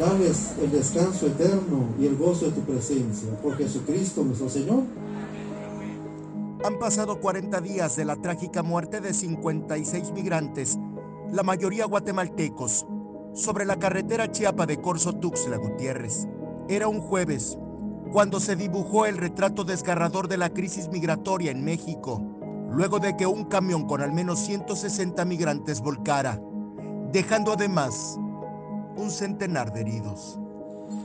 darles el descanso eterno y el gozo de tu presencia. Por Jesucristo nuestro Señor. Han pasado 40 días de la trágica muerte de 56 migrantes, la mayoría guatemaltecos, sobre la carretera Chiapa de Corzo Tuxtla Gutiérrez. Era un jueves, cuando se dibujó el retrato desgarrador de la crisis migratoria en México, luego de que un camión con al menos 160 migrantes volcara, dejando además un centenar de heridos.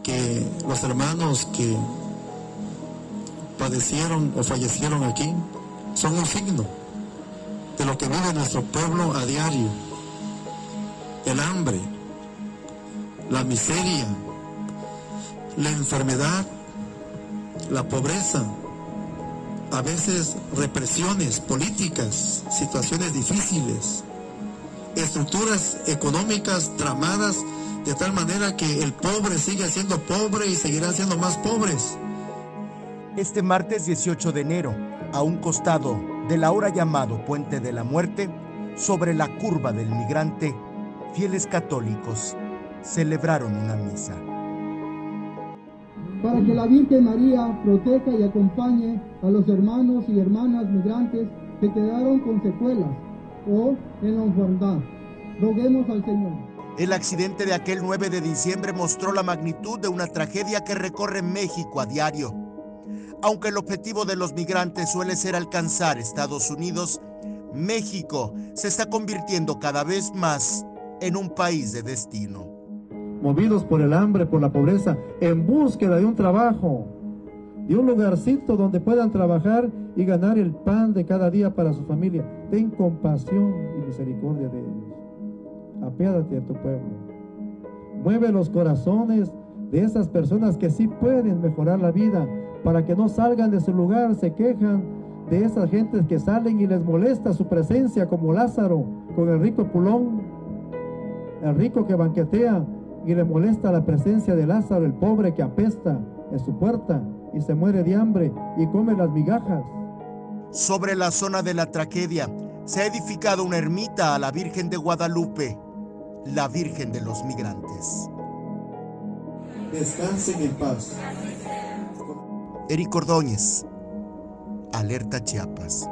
Que los hermanos que padecieron o fallecieron aquí son un signo de lo que vive nuestro pueblo a diario. El hambre, la miseria, la enfermedad, la pobreza, a veces represiones políticas, situaciones difíciles, estructuras económicas tramadas de tal manera que el pobre sigue siendo pobre y seguirá siendo más pobres. Este martes 18 de enero, a un costado del ahora llamado Puente de la Muerte, sobre la curva del migrante, fieles católicos celebraron una misa. Para que la Virgen María proteja y acompañe a los hermanos y hermanas migrantes que quedaron con secuelas o en la orfandad. Roguemos al Señor. El accidente de aquel 9 de diciembre mostró la magnitud de una tragedia que recorre México a diario. Aunque el objetivo de los migrantes suele ser alcanzar Estados Unidos, México se está convirtiendo cada vez más en un país de destino. Movidos por el hambre, por la pobreza, en búsqueda de un trabajo, de un lugarcito donde puedan trabajar y ganar el pan de cada día para su familia. Ten compasión y misericordia de ellos apiádate a tu pueblo. Mueve los corazones de esas personas que sí pueden mejorar la vida, para que no salgan de su lugar, se quejan de esas gentes que salen y les molesta su presencia, como Lázaro con el rico pulón, el rico que banquetea y le molesta la presencia de Lázaro, el pobre que apesta en su puerta y se muere de hambre y come las migajas. Sobre la zona de la tragedia se ha edificado una ermita a la Virgen de Guadalupe la Virgen de los Migrantes. Descansen en paz. Eric Ordóñez, Alerta Chiapas.